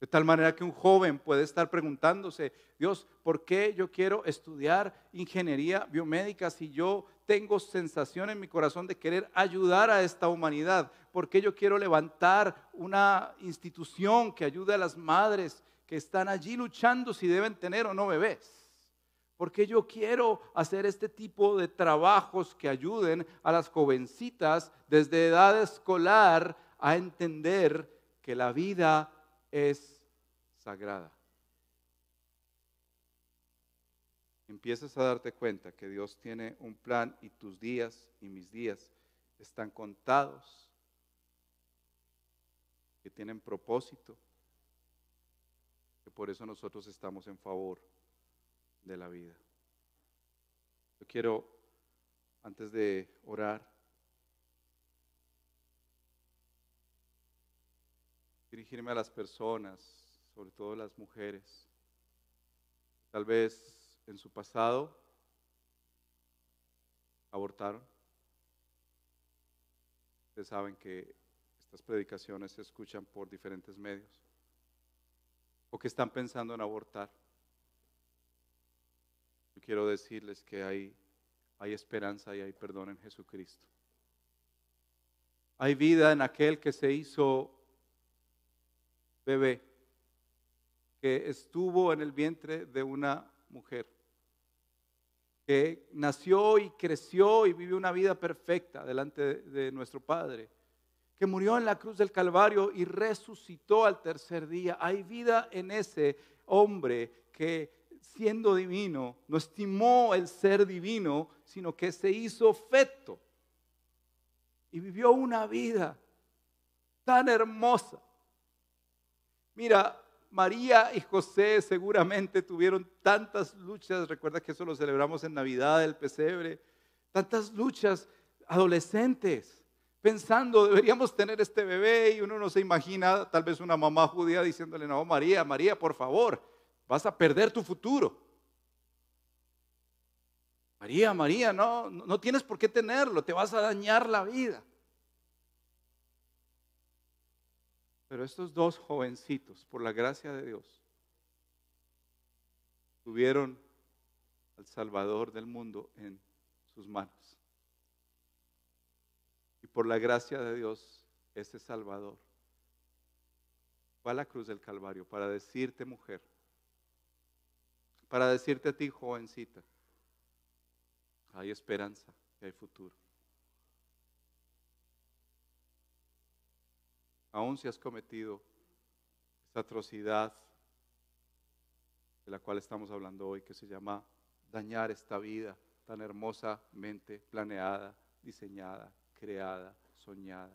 De tal manera que un joven puede estar preguntándose, Dios, ¿por qué yo quiero estudiar ingeniería biomédica si yo tengo sensación en mi corazón de querer ayudar a esta humanidad? ¿Por qué yo quiero levantar una institución que ayude a las madres que están allí luchando si deben tener o no bebés? ¿Por qué yo quiero hacer este tipo de trabajos que ayuden a las jovencitas desde edad escolar a entender que la vida es sagrada. Empiezas a darte cuenta que Dios tiene un plan y tus días y mis días están contados, que tienen propósito, que por eso nosotros estamos en favor de la vida. Yo quiero, antes de orar, dirigirme a las personas, sobre todo las mujeres. Tal vez en su pasado abortaron. Ustedes saben que estas predicaciones se escuchan por diferentes medios. O que están pensando en abortar. Quiero decirles que hay, hay esperanza y hay perdón en Jesucristo. Hay vida en aquel que se hizo bebé que estuvo en el vientre de una mujer, que nació y creció y vivió una vida perfecta delante de, nuestro Padre, que murió en la cruz del Calvario y resucitó al tercer día. Hay vida en ese hombre que siendo divino no estimó el ser divino, sino que se hizo feto y vivió una vida tan hermosa. Mira, María y José seguramente tuvieron tantas luchas, recuerda que eso lo celebramos en Navidad, el pesebre, tantas luchas adolescentes, pensando, deberíamos tener este bebé y uno no se imagina tal vez una mamá judía diciéndole, no, María, María, por favor, vas a perder tu futuro. María, María, no, no tienes por qué tenerlo, te vas a dañar la vida. Pero estos dos jovencitos, por la gracia de Dios, tuvieron al Salvador del mundo en sus manos. Y por la gracia de Dios, ese Salvador fue a la cruz del Calvario para decirte, mujer, para decirte a ti, jovencita, hay esperanza y hay futuro. aun si has cometido esta atrocidad de la cual estamos hablando hoy, que se llama dañar esta vida tan hermosamente planeada, diseñada, creada, soñada.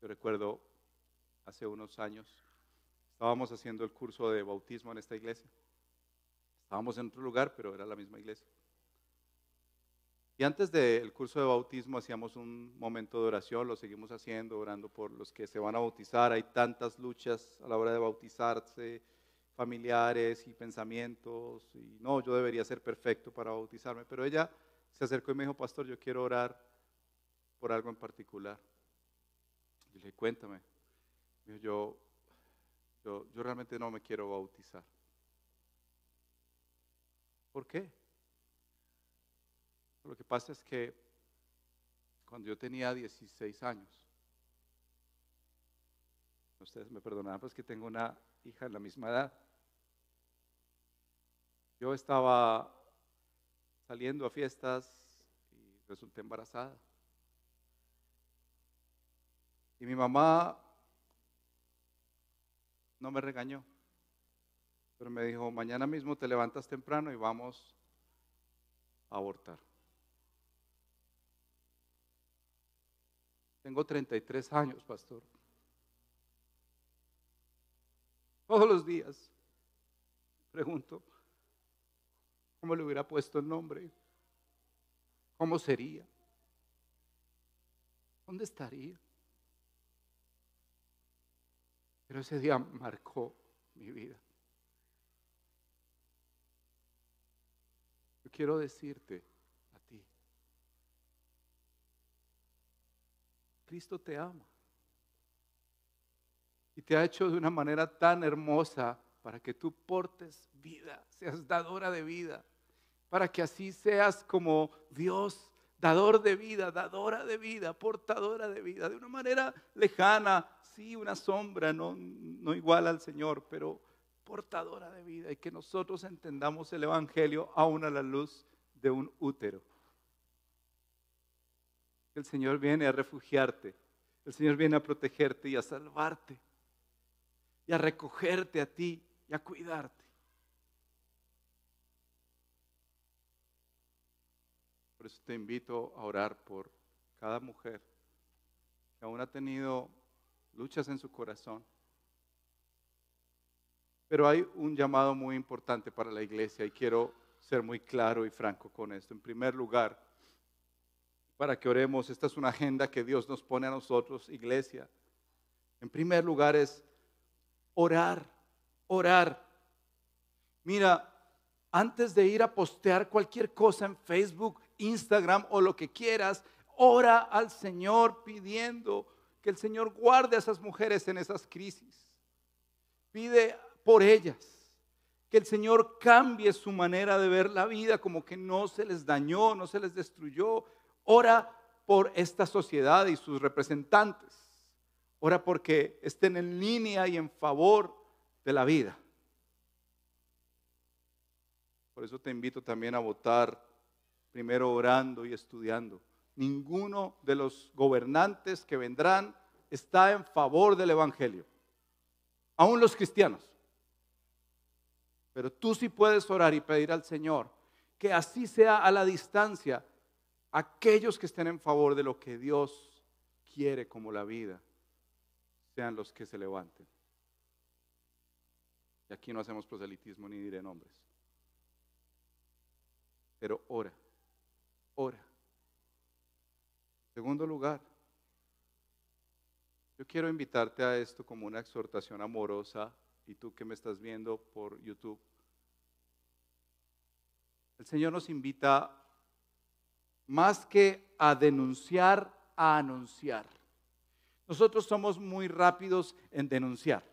Yo recuerdo hace unos años, estábamos haciendo el curso de bautismo en esta iglesia. Estábamos en otro lugar, pero era la misma iglesia. Y antes del curso de bautismo hacíamos un momento de oración, lo seguimos haciendo, orando por los que se van a bautizar. Hay tantas luchas a la hora de bautizarse, familiares y pensamientos. Y no, yo debería ser perfecto para bautizarme. Pero ella se acercó y me dijo, pastor, yo quiero orar por algo en particular. Y le dije, cuéntame. yo, yo, yo realmente no me quiero bautizar. ¿Por qué? Lo que pasa es que cuando yo tenía 16 años, ustedes me perdonarán, pues que tengo una hija en la misma edad. Yo estaba saliendo a fiestas y resulté embarazada. Y mi mamá no me regañó, pero me dijo, mañana mismo te levantas temprano y vamos a abortar. Tengo 33 años, pastor. Todos los días pregunto, ¿Cómo le hubiera puesto el nombre? ¿Cómo sería? ¿Dónde estaría? Pero ese día marcó mi vida. Yo quiero decirte a ti, Cristo te ama y te ha hecho de una manera tan hermosa para que tú portes vida, seas dadora de vida, para que así seas como Dios, dador de vida, dadora de vida, portadora de vida, de una manera lejana, sí, una sombra, no, no igual al Señor, pero portadora de vida y que nosotros entendamos el Evangelio aún a la luz de un útero. El Señor viene a refugiarte, el Señor viene a protegerte y a salvarte y a recogerte a ti y a cuidarte. Por eso te invito a orar por cada mujer que aún ha tenido luchas en su corazón. Pero hay un llamado muy importante para la iglesia y quiero ser muy claro y franco con esto. En primer lugar, para que oremos, esta es una agenda que Dios nos pone a nosotros, iglesia. En primer lugar es orar, orar. Mira, antes de ir a postear cualquier cosa en Facebook, Instagram o lo que quieras, ora al Señor pidiendo que el Señor guarde a esas mujeres en esas crisis. Pide por ellas, que el Señor cambie su manera de ver la vida, como que no se les dañó, no se les destruyó. Ora por esta sociedad y sus representantes. Ora porque estén en línea y en favor de la vida. Por eso te invito también a votar, primero orando y estudiando. Ninguno de los gobernantes que vendrán está en favor del Evangelio. Aún los cristianos. Pero tú sí puedes orar y pedir al Señor que así sea a la distancia aquellos que estén en favor de lo que Dios quiere como la vida sean los que se levanten. Y aquí no hacemos proselitismo ni diré nombres. Pero ora, ora. Segundo lugar, yo quiero invitarte a esto como una exhortación amorosa y tú que me estás viendo por YouTube. El Señor nos invita más que a denunciar, a anunciar. Nosotros somos muy rápidos en denunciar.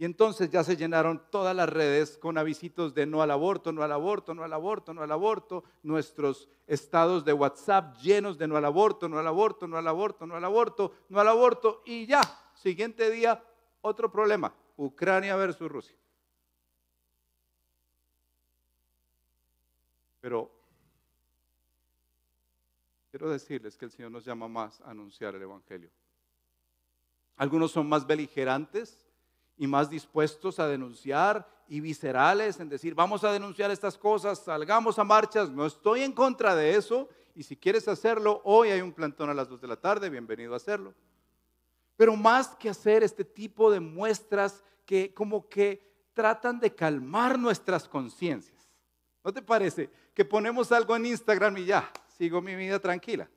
Y entonces ya se llenaron todas las redes con avisitos de no al aborto, no al aborto, no al aborto, no al aborto, nuestros estados de WhatsApp llenos de no al aborto, no al aborto, no al aborto, no al aborto, no al aborto, y ya, siguiente día, otro problema, Ucrania versus Rusia. Pero quiero decirles que el Señor nos llama más a anunciar el Evangelio. Algunos son más beligerantes y más dispuestos a denunciar y viscerales en decir, vamos a denunciar estas cosas, salgamos a marchas. No estoy en contra de eso y si quieres hacerlo, hoy hay un plantón a las 2 de la tarde, bienvenido a hacerlo. Pero más que hacer este tipo de muestras que como que tratan de calmar nuestras conciencias. ¿No te parece que ponemos algo en Instagram y ya, sigo mi vida tranquila?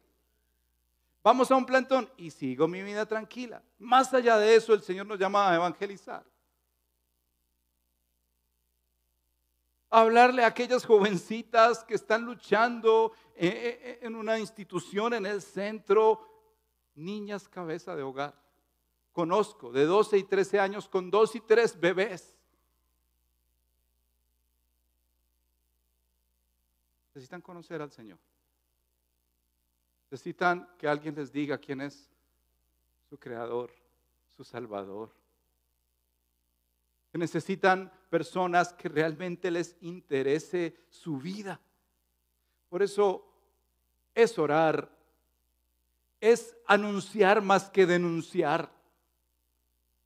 Vamos a un plantón y sigo mi vida tranquila. Más allá de eso, el Señor nos llama a evangelizar. hablarle a aquellas jovencitas que están luchando eh, eh, eh, en una institución en el centro, niñas cabeza de hogar. Conozco de 12 y 13 años con dos y tres bebés. Necesitan conocer al Señor. Necesitan que alguien les diga quién es su creador, su salvador. necesitan personas que realmente les interese su vida. Por eso es orar, es anunciar más que denunciar,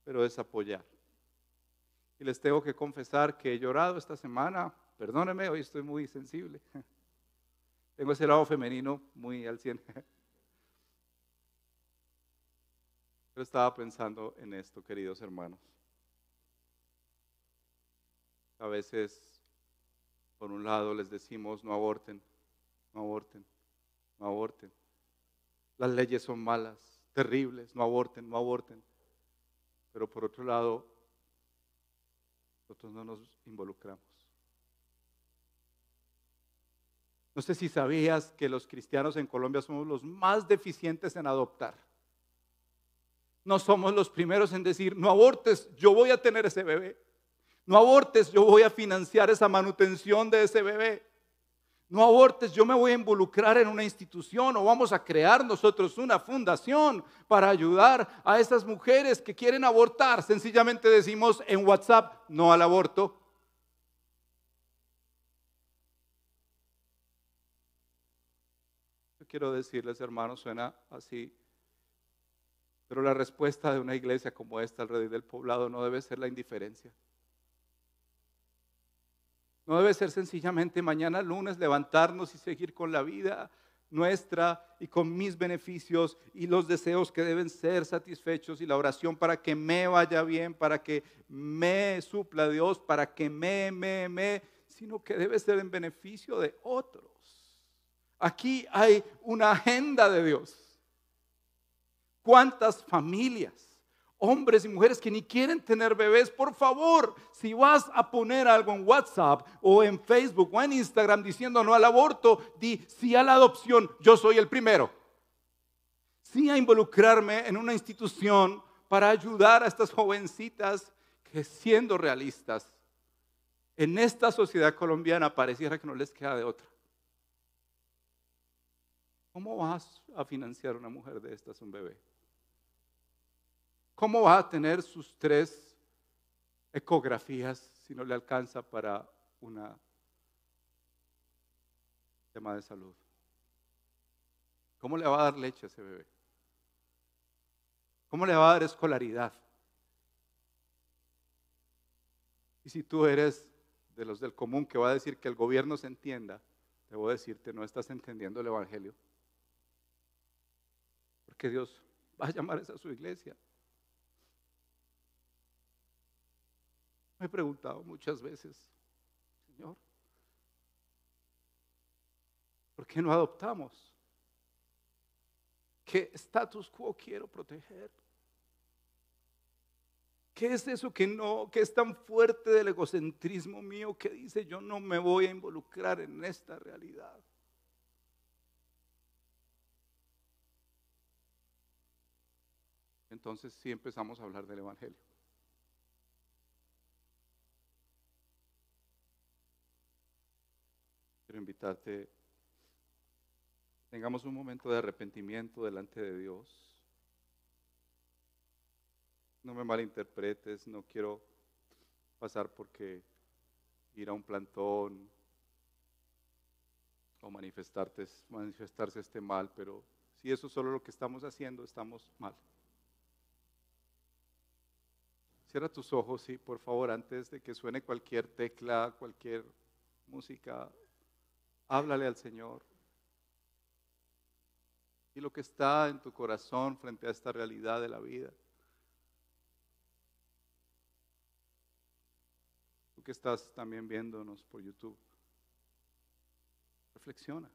pero es apoyar. Y les tengo que confesar que he llorado esta semana. Perdónenme, hoy estoy muy sensible. (laughs) Tengo ese lado femenino muy al 100. Yo estaba pensando en esto, queridos hermanos. A veces Por un lado les decimos no aborten, no aborten, no aborten. Las leyes son malas, terribles, no aborten, no aborten. Pero por otro lado, nosotros no nos involucramos. No sé si sabías que los cristianos en Colombia somos los más deficientes en adoptar. No somos los primeros en decir, no abortes, yo voy a tener ese bebé. No abortes, yo voy a financiar esa manutención de ese bebé. No abortes, yo me voy a involucrar en una institución o vamos a crear nosotros una fundación para ayudar a esas mujeres que quieren abortar. Sencillamente decimos en WhatsApp, no al aborto. Quiero decirles, hermanos, suena así, pero la respuesta de una iglesia como esta alrededor del poblado no debe ser la indiferencia. No debe ser sencillamente mañana lunes levantarnos y seguir con la vida nuestra y con mis beneficios y los deseos que deben ser satisfechos y la oración para que me vaya bien, para que me supla Dios, para que me, me, me, sino que debe ser en beneficio de otros. Aquí hay una agenda de Dios. ¿Cuántas familias? hombres y mujeres que ni quieren tener bebés, por favor, si vas a poner algo en WhatsApp o en Facebook o en Instagram diciendo no al aborto, di sí a la adopción, yo soy el primero. Sí a involucrarme en una institución para ayudar a estas jovencitas que siendo realistas, en esta sociedad colombiana pareciera que no les queda de otra. ¿Cómo vas a financiar una mujer de estas un bebé? ¿Cómo va a tener sus tres ecografías si no le alcanza para un tema de salud? ¿Cómo le va a dar leche a ese bebé? ¿Cómo le va a dar escolaridad? Y si tú eres de los del común que va a decir que el gobierno se entienda, debo decirte, no estás entendiendo el Evangelio. Porque Dios (laughs) va a llamar a esa su iglesia. Me he preguntado muchas veces, Señor, ¿por qué no adoptamos? ¿Qué status quo quiero proteger? ¿Qué es eso que no, que es tan fuerte del egocentrismo mío que dice yo no me voy a involucrar en esta realidad? Entonces sí empezamos a hablar del Evangelio. invitarte, tengamos un momento de arrepentimiento delante de Dios. No me malinterpretes, no quiero pasar porque ir a un plantón o manifestarte, manifestarse esté mal, pero si eso es solo lo que estamos haciendo, estamos mal. Cierra tus ojos, sí, por favor, antes de que suene cualquier tecla, cualquier música, Háblale al Señor. Y lo que está en tu corazón frente a esta realidad de la vida. Tú que estás también viéndonos por YouTube. Reflexiona.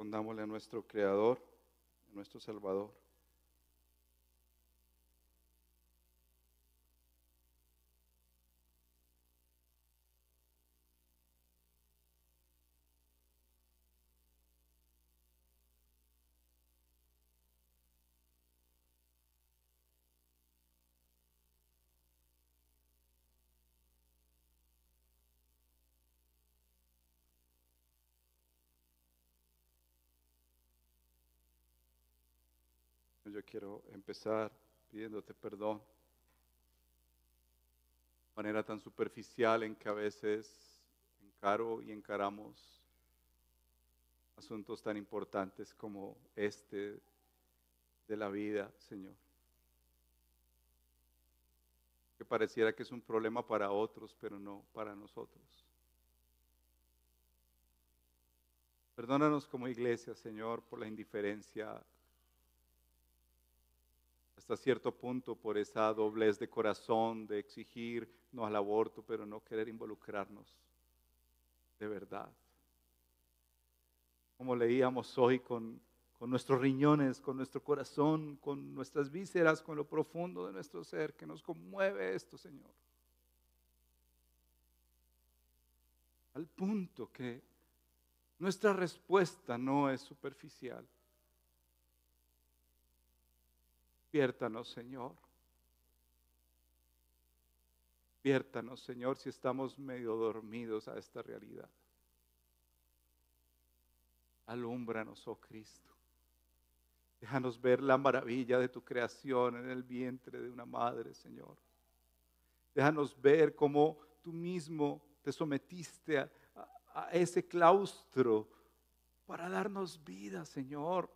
Pondámosle a nuestro Creador, a nuestro Salvador. Yo quiero empezar pidiéndote perdón. De manera tan superficial en que a veces encaro y encaramos asuntos tan importantes como este de la vida, Señor. Que pareciera que es un problema para otros, pero no para nosotros. Perdónanos como iglesia, Señor, por la indiferencia hasta cierto punto por esa doblez de corazón de exigir no al aborto, pero no querer involucrarnos de verdad. Como leíamos hoy con, con nuestros riñones, con nuestro corazón, con nuestras vísceras, con lo profundo de nuestro ser, que nos conmueve esto, Señor. Al punto que nuestra respuesta no es superficial. Despiértanos, Señor. Despiértanos, Señor, si estamos medio dormidos a esta realidad. Alúmbranos, oh Cristo. Déjanos ver la maravilla de tu creación en el vientre de una madre, Señor. Déjanos ver cómo tú mismo te sometiste a, a ese claustro para darnos vida, Señor.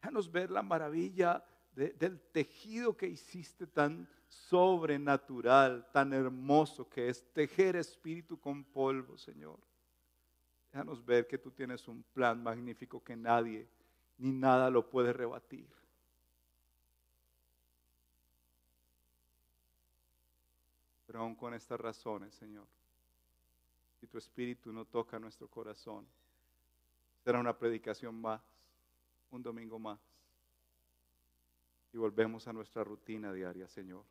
Déjanos ver la maravilla del tejido que hiciste tan sobrenatural, tan hermoso que es tejer espíritu con polvo, Señor. Déjanos ver que tú tienes un plan magnífico que nadie ni nada lo puede rebatir. Pero aún con estas razones, Señor, si tu espíritu no toca nuestro corazón, será una predicación más, un domingo más. Y volvemos a nuestra rutina diaria, Señor.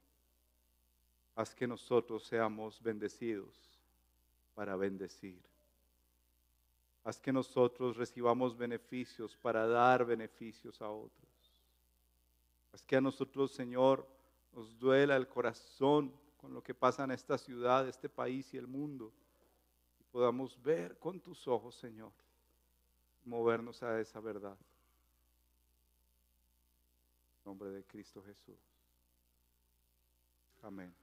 Haz que nosotros seamos bendecidos para bendecir. Haz que nosotros recibamos beneficios para dar beneficios a otros. Haz que a nosotros, Señor, nos duela el corazón con lo que pasa en esta ciudad, este país y el mundo podamos ver con tus ojos, Señor, movernos a esa verdad. Nombre de Cristo Jesús. Amén.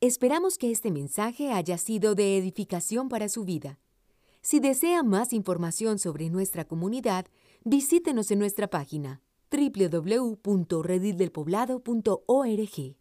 Esperamos que este mensaje haya sido de edificación para su vida. Si desea más información sobre nuestra comunidad, visítenos en nuestra página www.redildelpoblado.org.